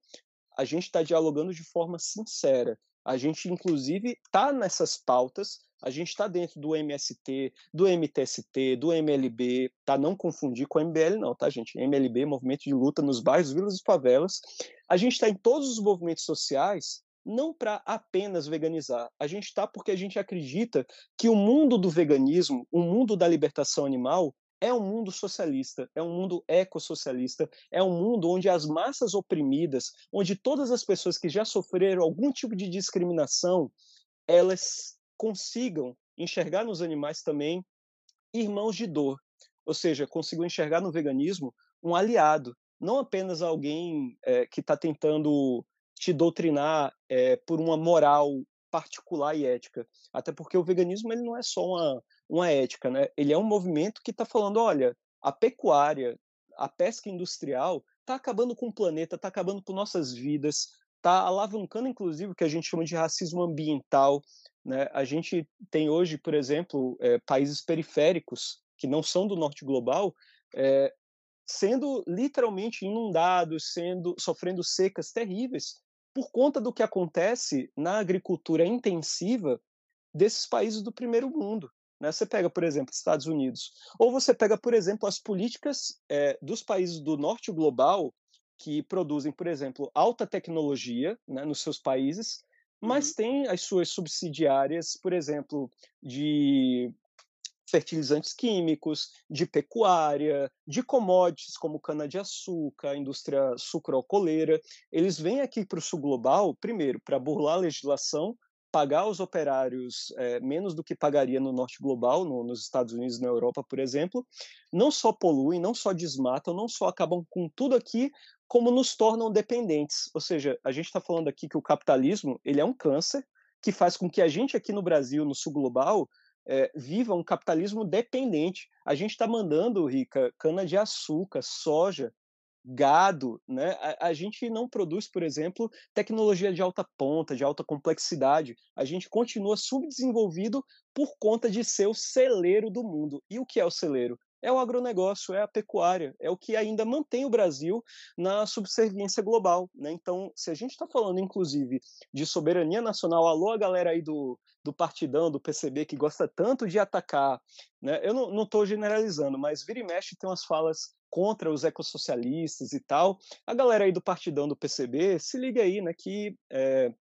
A gente está dialogando de forma sincera. A gente, inclusive, está nessas pautas, a gente está dentro do MST, do MTST, do MLB, tá? Não confundir com MBL, não, tá, gente? MLB, Movimento de Luta nos Bairros, Vilas e Favelas. A gente está em todos os movimentos sociais, não para apenas veganizar. A gente está porque a gente acredita que o mundo do veganismo, o mundo da libertação animal, é um mundo socialista, é um mundo ecossocialista, é um mundo onde as massas oprimidas, onde todas as pessoas que já sofreram algum tipo de discriminação, elas consigam enxergar nos animais também irmãos de dor, ou seja, consigam enxergar no veganismo um aliado, não apenas alguém é, que está tentando te doutrinar é, por uma moral particular e ética, até porque o veganismo ele não é só uma uma ética, né? Ele é um movimento que está falando, olha, a pecuária, a pesca industrial está acabando com o planeta, está acabando com nossas vidas, está alavancando, inclusive, o que a gente chama de racismo ambiental. Né? A gente tem hoje, por exemplo, é, países periféricos que não são do norte global, é, sendo literalmente inundados, sendo sofrendo secas terríveis por conta do que acontece na agricultura intensiva desses países do primeiro mundo. Né? Você pega, por exemplo, Estados Unidos, ou você pega, por exemplo, as políticas é, dos países do norte global que produzem, por exemplo, alta tecnologia né, nos seus países, mas uhum. tem as suas subsidiárias, por exemplo, de fertilizantes químicos, de pecuária, de commodities como cana-de-açúcar, indústria sucroalcooleira. Eles vêm aqui para o sul global, primeiro, para burlar a legislação pagar os operários é, menos do que pagaria no norte global, no, nos Estados Unidos na Europa, por exemplo, não só poluem, não só desmatam, não só acabam com tudo aqui, como nos tornam dependentes. Ou seja, a gente está falando aqui que o capitalismo ele é um câncer que faz com que a gente aqui no Brasil, no sul global, é, viva um capitalismo dependente. A gente está mandando, Rica, cana de açúcar, soja, gado, né? A, a, gente não produz, por exemplo, tecnologia de alta ponta, de alta complexidade. A gente continua subdesenvolvido por conta de ser o celeiro do mundo. E o que é o celeiro? É o agronegócio, é a pecuária, é o que ainda mantém o Brasil na subserviência global. Né? Então, se a gente está falando, inclusive, de soberania nacional, alô, a galera aí do, do partidão, do PCB, que gosta tanto de atacar, né? eu não estou generalizando, mas vira e mexe tem umas falas contra os ecossocialistas e tal. A galera aí do partidão do PCB, se liga aí, né, que é,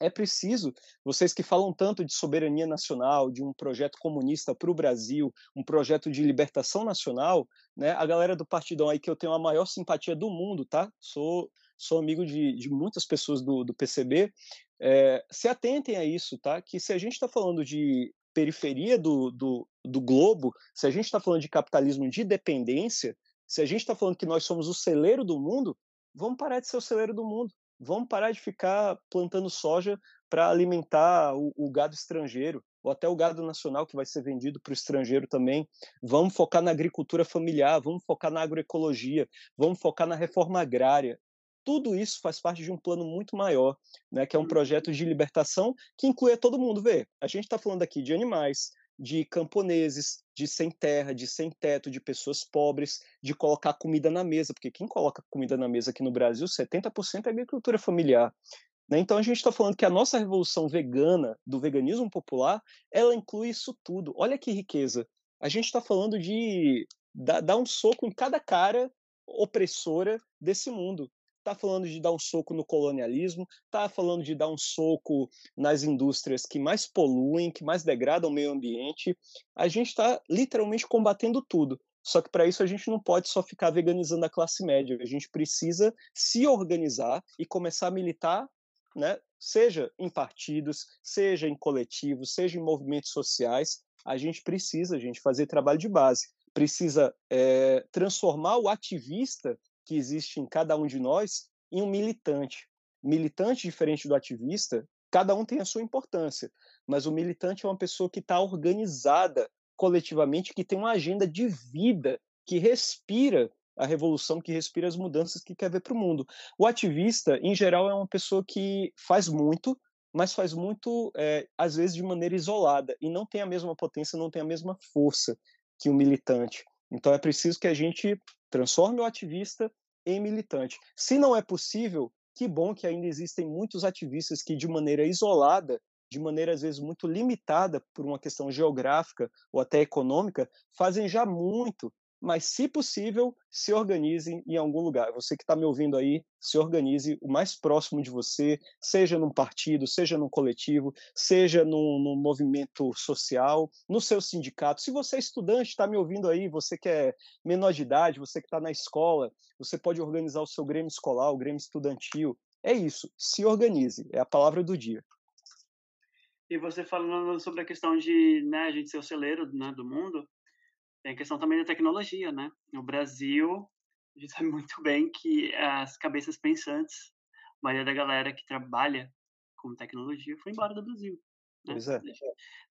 é preciso, vocês que falam tanto de soberania nacional, de um projeto comunista para o Brasil, um projeto de libertação nacional, né? A galera do partidão aí que eu tenho a maior simpatia do mundo, tá? Sou, sou amigo de, de muitas pessoas do, do PCB. É, se atentem a isso, tá? Que se a gente está falando de periferia do, do, do globo, se a gente está falando de capitalismo de dependência, se a gente está falando que nós somos o celeiro do mundo, vamos parar de ser o celeiro do mundo. Vamos parar de ficar plantando soja para alimentar o, o, gado estrangeiro, ou até o gado nacional que vai ser vendido para o estrangeiro também. Vamos focar na agricultura familiar, vamos focar na agroecologia, vamos focar na reforma agrária. tudo isso faz parte de um plano muito maior, né, que é um projeto de libertação que inclui todo mundo. Vê, a gente está falando aqui de animais, de camponeses, de sem terra, de sem teto, de pessoas pobres, de colocar comida na mesa, porque quem coloca comida na mesa aqui no Brasil, 70% é agricultura familiar. Né? Então a gente está falando que a nossa revolução vegana, do veganismo popular, ela inclui isso tudo. Olha que riqueza. A gente está falando de dar, dar um soco em cada cara opressora desse mundo está falando de dar um soco no colonialismo, está falando de dar um soco nas indústrias que mais poluem, que mais degradam o meio ambiente. A gente está literalmente combatendo tudo. Só que para isso a gente não pode só ficar veganizando a classe média. A gente precisa se organizar e começar a militar, né? seja em partidos, seja em coletivos, seja em movimentos sociais. A gente precisa, a gente, fazer trabalho de base. Precisa é, transformar o ativista que existe em cada um de nós em um militante. Militante, diferente do ativista, cada um tem a sua importância, mas o militante é uma pessoa que está organizada coletivamente, que tem uma agenda de vida, que respira a revolução, que respira as mudanças que quer ver para o mundo. O ativista, em geral, é uma pessoa que faz muito, mas faz muito, é, às vezes, de maneira isolada, e não tem a mesma potência, não tem a mesma força que o militante. Então é preciso que a gente transforme o ativista em militante. Se não é possível, que bom que ainda existem muitos ativistas que, de maneira isolada, de maneira às vezes muito limitada por uma questão geográfica ou até econômica, fazem já muito mas se possível, se organizem em algum lugar. Você que está me ouvindo aí, se organize o mais próximo de você, seja num partido, seja num coletivo, seja num, num movimento social, no seu sindicato. Se você é estudante, está me ouvindo aí, você que é menor de idade, você que está na escola, você pode organizar o seu grêmio escolar, o grêmio estudantil. É isso, se organize, é a palavra do dia. E você falando sobre a questão de né, a gente ser o celeiro né, do mundo, tem a questão também da tecnologia, né? No Brasil, a gente [laughs] sabe muito bem que as cabeças pensantes, a maioria da galera que trabalha com tecnologia foi embora do Brasil. Né? Pois é.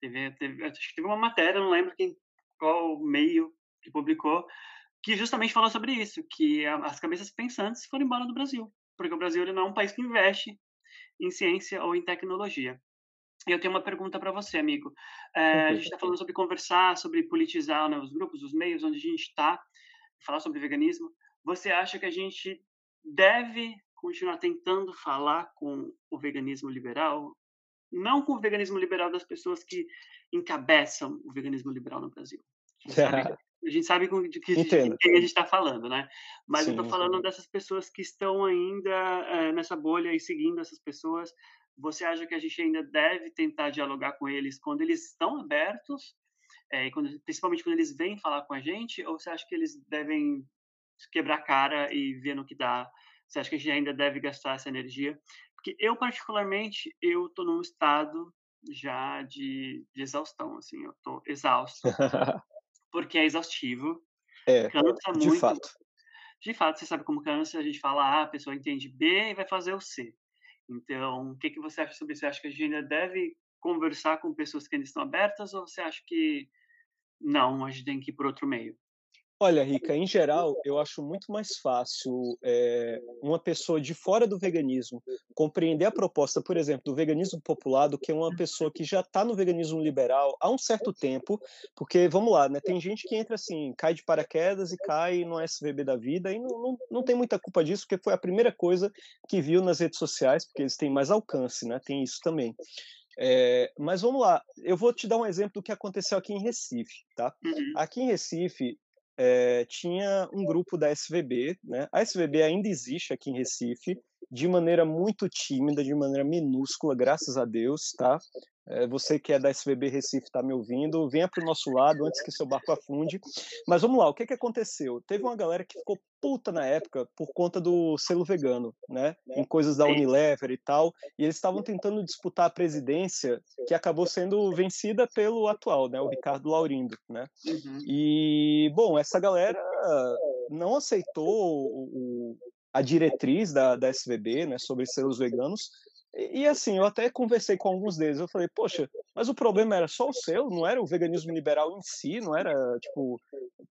Teve, teve, acho que teve uma matéria, não lembro quem, qual meio que publicou, que justamente falou sobre isso, que as cabeças pensantes foram embora do Brasil, porque o Brasil ele não é um país que investe em ciência ou em tecnologia. E eu tenho uma pergunta para você, amigo. É, a gente está falando sobre conversar, sobre politizar né, os grupos, os meios onde a gente está, falar sobre veganismo. Você acha que a gente deve continuar tentando falar com o veganismo liberal? Não com o veganismo liberal das pessoas que encabeçam o veganismo liberal no Brasil. A gente sabe, [laughs] a gente sabe de, que, de quem a gente está falando, né? Mas Sim, eu estou falando dessas pessoas que estão ainda é, nessa bolha e seguindo essas pessoas você acha que a gente ainda deve tentar dialogar com eles quando eles estão abertos, é, e quando, principalmente quando eles vêm falar com a gente, ou você acha que eles devem quebrar a cara e ver no que dá? Você acha que a gente ainda deve gastar essa energia? Porque eu, particularmente, eu estou num estado já de, de, exaustão, assim, eu estou exausto, [laughs] porque é exaustivo, é, cansa de muito. fato. De fato, você sabe como cansa, a gente fala A, a pessoa entende B e vai fazer o C. Então, o que, que você acha sobre isso? Você acha que a gente ainda deve conversar com pessoas que ainda estão abertas ou você acha que não, a gente tem que ir por outro meio? Olha, Rica, em geral, eu acho muito mais fácil é, uma pessoa de fora do veganismo compreender a proposta, por exemplo, do veganismo popular do que uma pessoa que já está no veganismo liberal há um certo tempo, porque, vamos lá, né, tem gente que entra assim, cai de paraquedas e cai no SVB da vida e não, não, não tem muita culpa disso, porque foi a primeira coisa que viu nas redes sociais, porque eles têm mais alcance, né, tem isso também. É, mas vamos lá, eu vou te dar um exemplo do que aconteceu aqui em Recife, tá? Uhum. Aqui em Recife, é, tinha um grupo da SVB, né? A SVB ainda existe aqui em Recife, de maneira muito tímida, de maneira minúscula, graças a Deus, tá? É, você que é da SVB Recife está me ouvindo, venha para o nosso lado antes que seu barco afunde. Mas vamos lá, o que, que aconteceu? Teve uma galera que ficou puta na época por conta do selo vegano, né? Em coisas da Unilever e tal, e eles estavam tentando disputar a presidência, que acabou sendo vencida pelo atual, né? O Ricardo Laurindo, né? Uhum. E bom, essa galera não aceitou o, a diretriz da, da SVB, né? Sobre selos veganos e, assim, eu até conversei com alguns deles. Eu falei, poxa, Mas o problema era só o seu, não era o veganismo liberal em si, não era, tipo,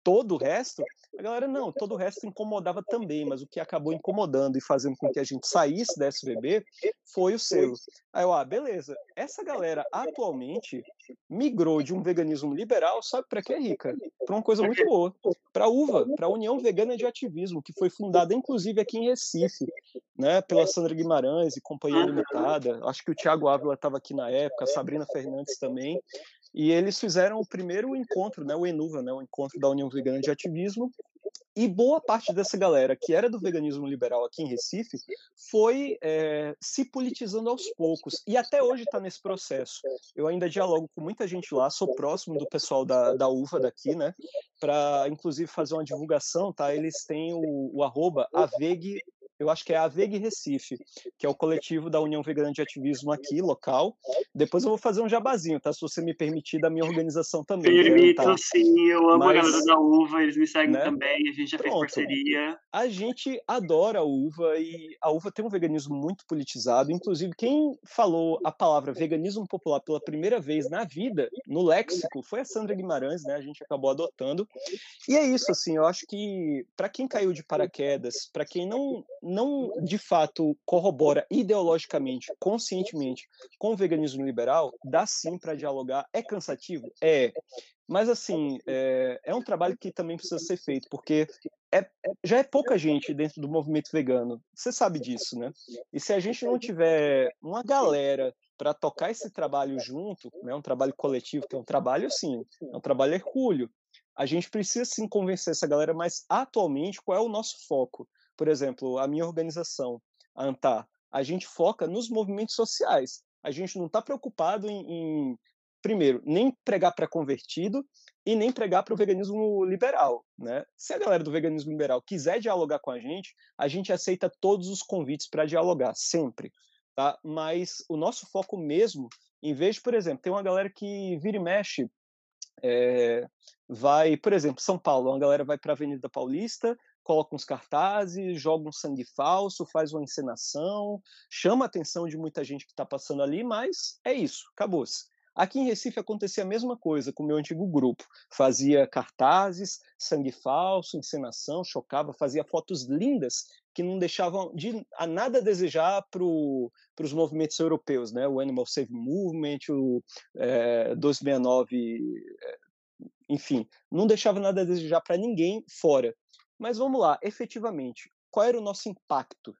todo o resto. A galera, não, todo o resto incomodava também, mas o que acabou incomodando e fazendo com que a gente saísse da SVB foi o selo. Aí eu, ah, beleza. Essa galera atualmente migrou de um veganismo liberal, sabe para quê, Rica? Para uma coisa muito boa. Para UVA, para a União Vegana de Ativismo, que foi fundada inclusive aqui em Recife, né, pela Sandra Guimarães e Companhia Limitada. Acho que o Tiago Ávila estava aqui na época, a Sabrina Fernandes também. E eles fizeram o primeiro encontro, né, o Enuva, né, o encontro da União Vegana de Ativismo, e boa parte dessa galera que era do veganismo liberal aqui em Recife foi é, se politizando aos poucos e até hoje está nesse processo. Eu ainda dialogo com muita gente lá, sou próximo do pessoal da, da UVA daqui, né? Para inclusive fazer uma divulgação, tá? Eles têm o, o arroba Aveg eu acho que é a VEG Recife, que é o coletivo da União Vegana de Ativismo aqui, local. Depois eu vou fazer um jabazinho, tá? Se você me permitir, da minha organização também. Permito, tá? sim. Eu amo Mas, a galera da UVA, eles me seguem né? também. A gente já Pronto. fez parceria. A gente adora a UVA e a UVA tem um veganismo muito politizado. Inclusive, quem falou a palavra veganismo popular pela primeira vez na vida, no léxico, foi a Sandra Guimarães, né? A gente acabou adotando. E é isso, assim, eu acho que para quem caiu de paraquedas, para quem não não de fato corrobora ideologicamente, conscientemente com o veganismo liberal, dá sim para dialogar. É cansativo? É. Mas, assim, é, é, um trabalho que também precisa ser feito, porque é, já é pouca gente dentro do movimento vegano. Você sabe disso, né? E se a gente não tiver uma galera para tocar esse trabalho junto, né, um trabalho coletivo, que é um trabalho, sim, é um trabalho hercúleo, a gente precisa sim convencer essa galera, mas atualmente qual é o nosso foco? Por exemplo, a minha organização, a ANTAR, a gente foca nos movimentos sociais. A gente não está preocupado em, em, primeiro, nem pregar para convertido e nem pregar para o veganismo liberal. Né? Se a galera do veganismo liberal quiser dialogar com a gente, a gente aceita todos os convites para dialogar, sempre. Tá? Mas o nosso foco mesmo, em vez de, por exemplo, tem uma galera que vira e mexe, é, vai, por exemplo, São Paulo, uma galera vai para a Avenida Paulista, coloca uns cartazes, joga um sangue falso, faz uma encenação, chama a atenção de muita gente que está passando ali, mas é isso, acabou-se. Aqui em Recife acontecia a mesma coisa com o meu antigo grupo. Fazia cartazes, sangue falso, encenação, chocava, fazia fotos lindas que não deixavam de, a nada a desejar para os movimentos europeus, né? O Animal Save Movement, o é, 269, é, enfim, não deixava nada a desejar para ninguém fora. Mas vamos lá, efetivamente, qual era o nosso impacto,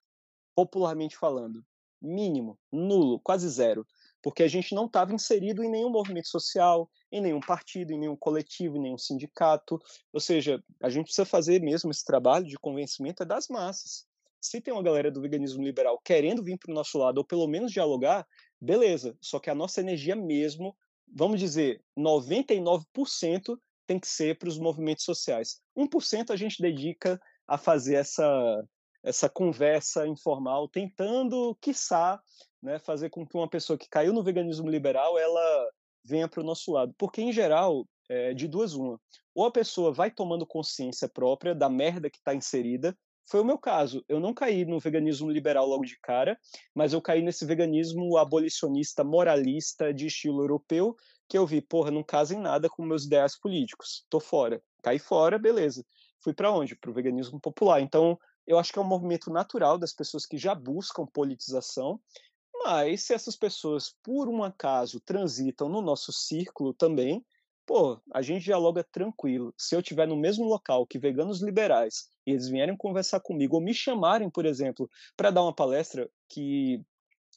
popularmente falando? Mínimo, nulo, quase zero. Porque a gente não estava inserido em nenhum movimento social, em nenhum partido, em nenhum coletivo, em nenhum sindicato. Ou seja, a gente precisa fazer mesmo esse trabalho de convencimento das massas. Se tem uma galera do veganismo liberal querendo vir para o nosso lado, ou pelo menos dialogar, beleza. Só que a nossa energia mesmo, vamos dizer, 99% tem que ser para os movimentos sociais. 1% a gente dedica a fazer essa, essa conversa informal, tentando, quiçá, né, fazer com que uma pessoa que caiu no veganismo liberal ela venha para o nosso lado. Porque, em geral, é de duas uma. Ou a pessoa vai tomando consciência própria da merda que está inserida, foi o meu caso. Eu não caí no veganismo liberal logo de cara, mas eu caí nesse veganismo abolicionista, moralista, de estilo europeu, que eu vi, porra, não casa em nada com meus ideais políticos. Tô fora. Caí fora, beleza. Fui para onde? Para o veganismo popular. Então, eu acho que é um movimento natural das pessoas que já buscam politização, mas se essas pessoas, por um acaso, transitam no nosso círculo também, pô, a gente dialoga tranquilo. Se eu estiver no mesmo local que veganos liberais e eles vierem conversar comigo ou me chamarem, por exemplo, para dar uma palestra, que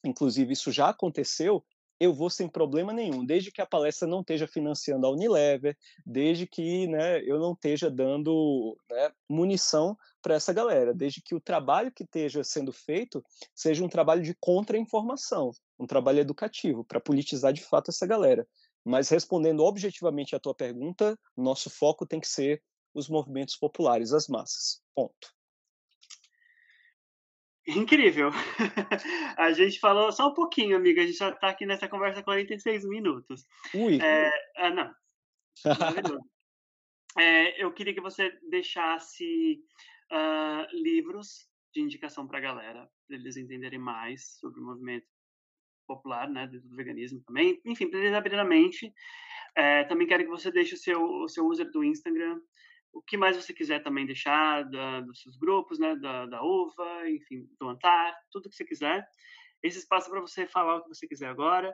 inclusive isso já aconteceu, eu vou sem problema nenhum, desde que a palestra não esteja financiando a Unilever, desde que né, eu não esteja dando né, munição para essa galera, desde que o trabalho que esteja sendo feito seja um trabalho de contra-informação, um trabalho educativo, para politizar de fato essa galera. Mas respondendo objetivamente à tua pergunta, nosso foco tem que ser os movimentos populares, as massas. Ponto. Incrível. [laughs] a gente falou só um pouquinho, amiga. A gente já está aqui nessa conversa 46 minutos. Ui. É, ah, não. [laughs] é, eu queria que você deixasse uh, livros de indicação para a galera, para eles entenderem mais sobre o movimento popular, né, do veganismo também. Enfim, para eles abrir a mente. É, também quero que você deixe o seu, o seu user do Instagram, o que mais você quiser também deixar da, dos seus grupos, né, da, da UVA, enfim, do Antar, tudo que você quiser. Esse espaço é para você falar o que você quiser agora.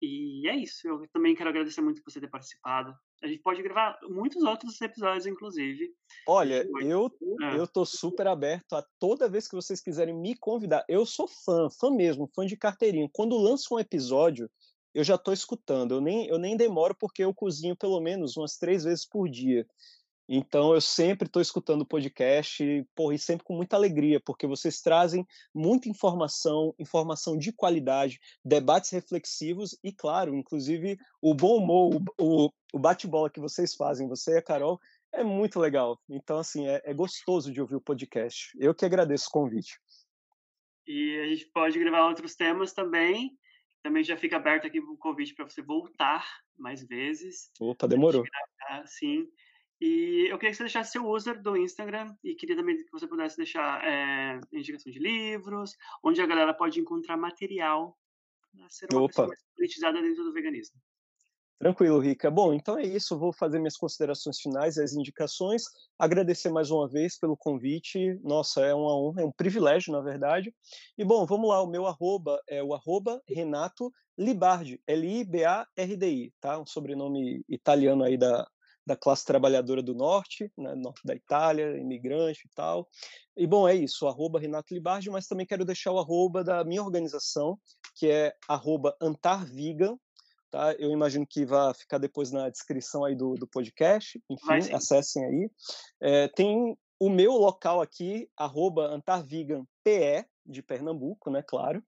E é isso. Eu também quero agradecer muito por você ter participado. A gente pode gravar muitos outros episódios, inclusive. Olha, eu é. eu tô super aberto a toda vez que vocês quiserem me convidar. Eu sou fã, fã mesmo, fã de carteirinha. Quando lança um episódio, eu já estou escutando. Eu nem, eu nem demoro porque eu cozinho pelo menos umas três vezes por dia. Então eu sempre estou escutando o podcast, porra, e sempre com muita alegria, porque vocês trazem muita informação, informação de qualidade, debates reflexivos e, claro, inclusive o bom humor, o, o bate-bola que vocês fazem, você e a Carol, é muito legal. Então, assim, é, é gostoso de ouvir o podcast. Eu que agradeço o convite. E a gente pode gravar outros temas também. Também já fica aberto aqui o convite para você voltar mais vezes. Opa, demorou. Sim. E eu queria que você deixasse seu user do Instagram e queria também que você pudesse deixar é, indicação de livros, onde a galera pode encontrar material para ser uma Opa. pessoa mais politizada dentro do veganismo. Tranquilo, Rica. Bom, então é isso. Vou fazer minhas considerações finais, as indicações. Agradecer mais uma vez pelo convite. Nossa, é uma honra, é um privilégio, na verdade. E bom, vamos lá. O meu arroba é o arroba Renato Libardi, L-I-B-A-R-D-I, tá? Um sobrenome italiano aí da, da classe trabalhadora do norte, né, norte da Itália, imigrante e tal. E bom, é isso, arroba Renato Libardi, mas também quero deixar o arroba da minha organização, que é arroba Antarvigan, tá? Eu imagino que vai ficar depois na descrição aí do, do podcast, enfim, acessem aí. É, tem o meu local aqui, arroba AntarviganPE, de Pernambuco, né, claro,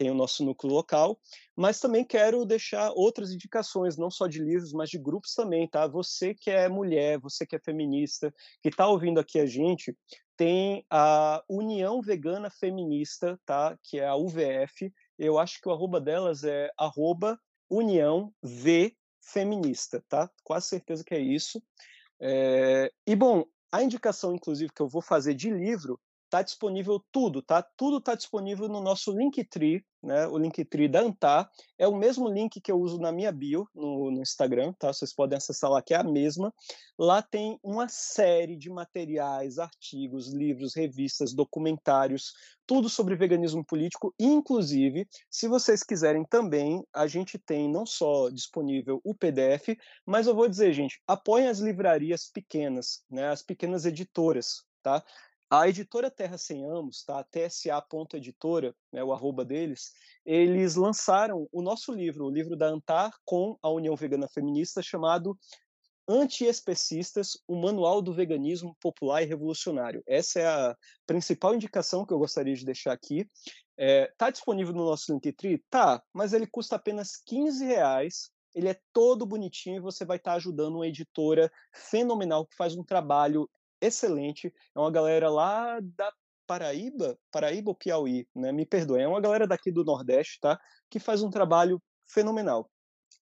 tem o nosso núcleo local, mas também quero deixar outras indicações, não só de livros, mas de grupos também, tá? Você que é mulher, você que é feminista, que está ouvindo aqui a gente, tem a União Vegana Feminista, tá? Que é a UVF. Eu acho que o arroba delas é arroba União V Feminista, tá? Quase certeza que é isso. É... E bom, a indicação, inclusive, que eu vou fazer de livro Está disponível tudo, tá? Tudo está disponível no nosso Linktree, né? O Linktree da Antar é o mesmo link que eu uso na minha bio no, no, Instagram, tá? Vocês podem acessar lá, que é a mesma. Lá tem uma série de materiais, artigos, livros, revistas, documentários, tudo sobre veganismo político. Inclusive, se vocês quiserem também, a gente tem não só disponível o PDF, mas eu vou dizer, gente, apoiem as livrarias pequenas, né? As pequenas editoras, tá? A editora Terra Sem Amos, tá? tsa.editora, né, o arroba deles, eles lançaram o nosso livro, o livro da Antar com a União Vegana Feminista, chamado Antiespecistas, o Manual do Veganismo Popular e Revolucionário. Essa é a principal indicação que eu gostaria de deixar aqui. É, tá disponível no nosso Linktree? Tá, mas ele custa apenas 15 reais. Ele é todo bonitinho e você vai estar tá ajudando uma editora fenomenal que faz um trabalho excelente. É uma galera lá da Paraíba, Paraíba ou Piauí, né? Me perdoem, é uma galera daqui do Nordeste, tá? Que faz um trabalho fenomenal.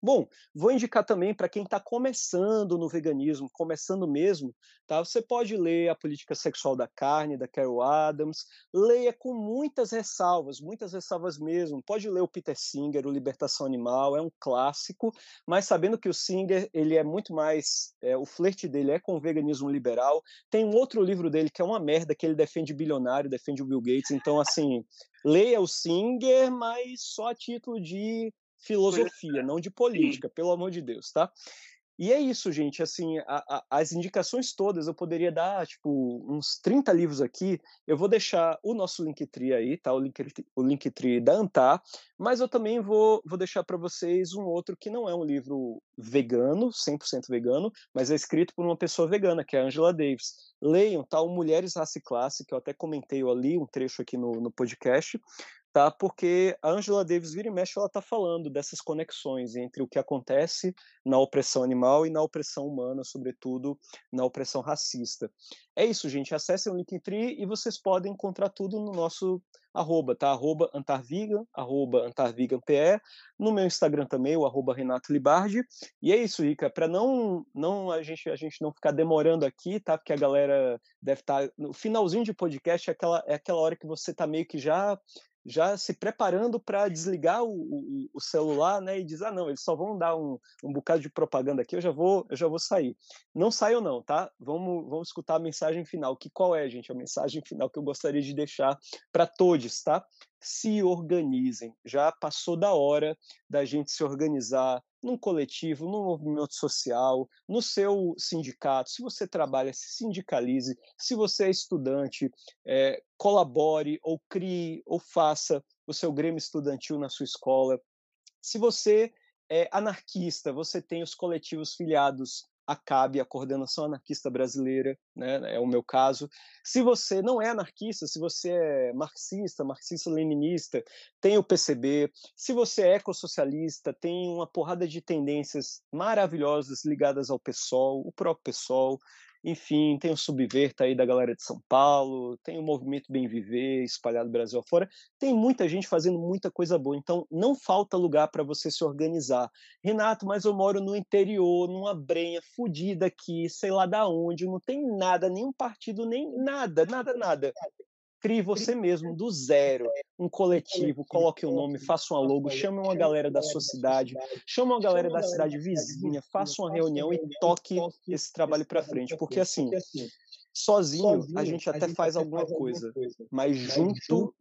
Bom, vou indicar também para quem está começando no veganismo, começando mesmo, tá? Você pode ler A Política Sexual da Carne, da Carol Adams, leia com muitas ressalvas, muitas ressalvas mesmo. Pode ler o Peter Singer, o Libertação Animal, é um clássico, mas sabendo que o Singer, ele é muito mais, é, o flerte dele é com o veganismo liberal. Tem um outro livro dele que é uma merda, que ele defende bilionário, defende o Bill Gates, então assim, leia o Singer, mas só a título de filosofia, não de política, pelo amor de Deus, tá? E é isso, gente. Assim, a, a, as indicações todas eu poderia dar, tipo, uns 30 livros aqui. Eu vou deixar o nosso Linktree aí, tá? O Linktree, o Linktree da Antar. Mas eu também vou, vou deixar para vocês um outro que não é um livro vegano, 100% vegano, mas é escrito por uma pessoa vegana, que é a Angela Davis. Leiam, tá? O Mulheres, Raça e Classe, que eu até comentei ali um trecho aqui no, no podcast tá? Porque a Angela Davis vira e mexe, ela tá falando dessas conexões entre o que acontece na opressão animal e na opressão humana, sobretudo na opressão racista. É isso, gente. Acessem o Linktree e vocês podem encontrar tudo no nosso arroba, tá? Arroba Antarvigan, arroba AntarviganPE, no meu Instagram também, o arroba Renato Libardi. E é isso, Rica, para não, não a, gente, a gente não ficar demorando aqui, tá? Porque a galera deve estar. Tá, no finalzinho de podcast é aquela, é aquela hora que você tá meio que já já se preparando para desligar o, o, o, celular, né, e diz, ah, não, eles só vão dar um, um bocado de propaganda aqui, eu já vou, eu já vou sair. Não saiam não, tá? Vamos, vamos escutar a mensagem final, que qual é, gente? A mensagem final que eu gostaria de deixar para todos, tá? Se organizem. Já passou da hora da gente se organizar num coletivo, num movimento social, no seu sindicato. Se você trabalha, se sindicalize. Se você é estudante, é, colabore ou crie ou faça o seu grêmio estudantil na sua escola. Se você é anarquista, você tem os coletivos filiados a CAB, a Coordenação Anarquista Brasileira, né, é o meu caso. Se você não é anarquista, se você é marxista, marxista-leninista, tem o PCB. Se você é ecossocialista, tem uma porrada de tendências maravilhosas ligadas ao PSOL, o próprio PSOL. Enfim, tem o Subverta aí da galera de São Paulo, tem o Movimento Bem Viver espalhado Brasil afora. Tem muita gente fazendo muita coisa boa, então não falta lugar para você se organizar. Renato, mas eu moro no interior, numa brenha fodida aqui, sei lá da onde, não tem nada, nenhum partido, nem nada, nada, nada. Crie você mesmo, do zero, um coletivo, coloque o um nome, faça uma logo, chame uma galera da sua cidade, chame uma galera da cidade vizinha, faça uma reunião e toque esse trabalho para frente. Porque, assim, sozinho a gente até faz alguma coisa, mas junto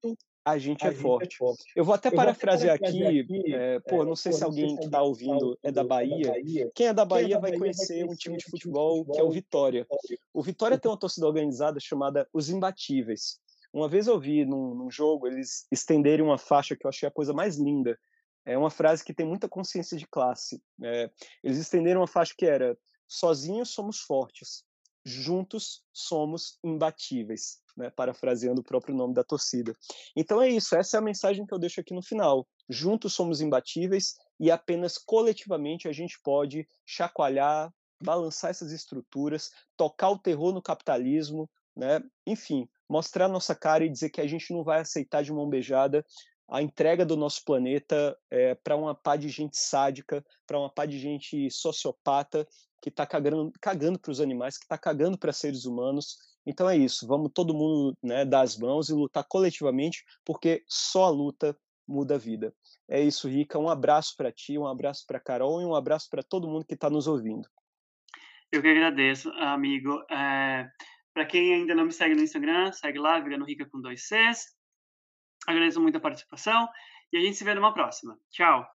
a gente é forte. Eu vou até parafrasear aqui, é, pô, não sei se alguém que está ouvindo é da Bahia. Quem é da Bahia vai conhecer um time de futebol que é o Vitória. O Vitória tem uma torcida organizada chamada Os Imbatíveis. Uma vez eu vi num, num jogo eles estenderem uma faixa que eu achei a coisa mais linda. É uma frase que tem muita consciência de classe. É, eles estenderam uma faixa que era: sozinhos somos fortes, juntos somos imbatíveis, né? parafraseando o próprio nome da torcida. Então é isso, essa é a mensagem que eu deixo aqui no final. Juntos somos imbatíveis e apenas coletivamente a gente pode chacoalhar, balançar essas estruturas, tocar o terror no capitalismo, né? enfim, mostrar nossa cara e dizer que a gente não vai aceitar de mão beijada a entrega do nosso planeta é, para uma pá de gente sádica, para uma pá de gente sociopata que está cagando, para os animais, que está cagando para seres humanos. Então é isso, vamos todo mundo né, dar as mãos e lutar coletivamente, porque só a luta muda a vida. É isso, Rica. Um abraço para ti, um abraço para Carol e um abraço para todo mundo que está nos ouvindo. Eu que agradeço, amigo. É... Para quem ainda não me segue no Instagram, segue lá, Vegano Rica com dois Cs. Agradeço muito a participação e a gente se vê numa próxima. Tchau!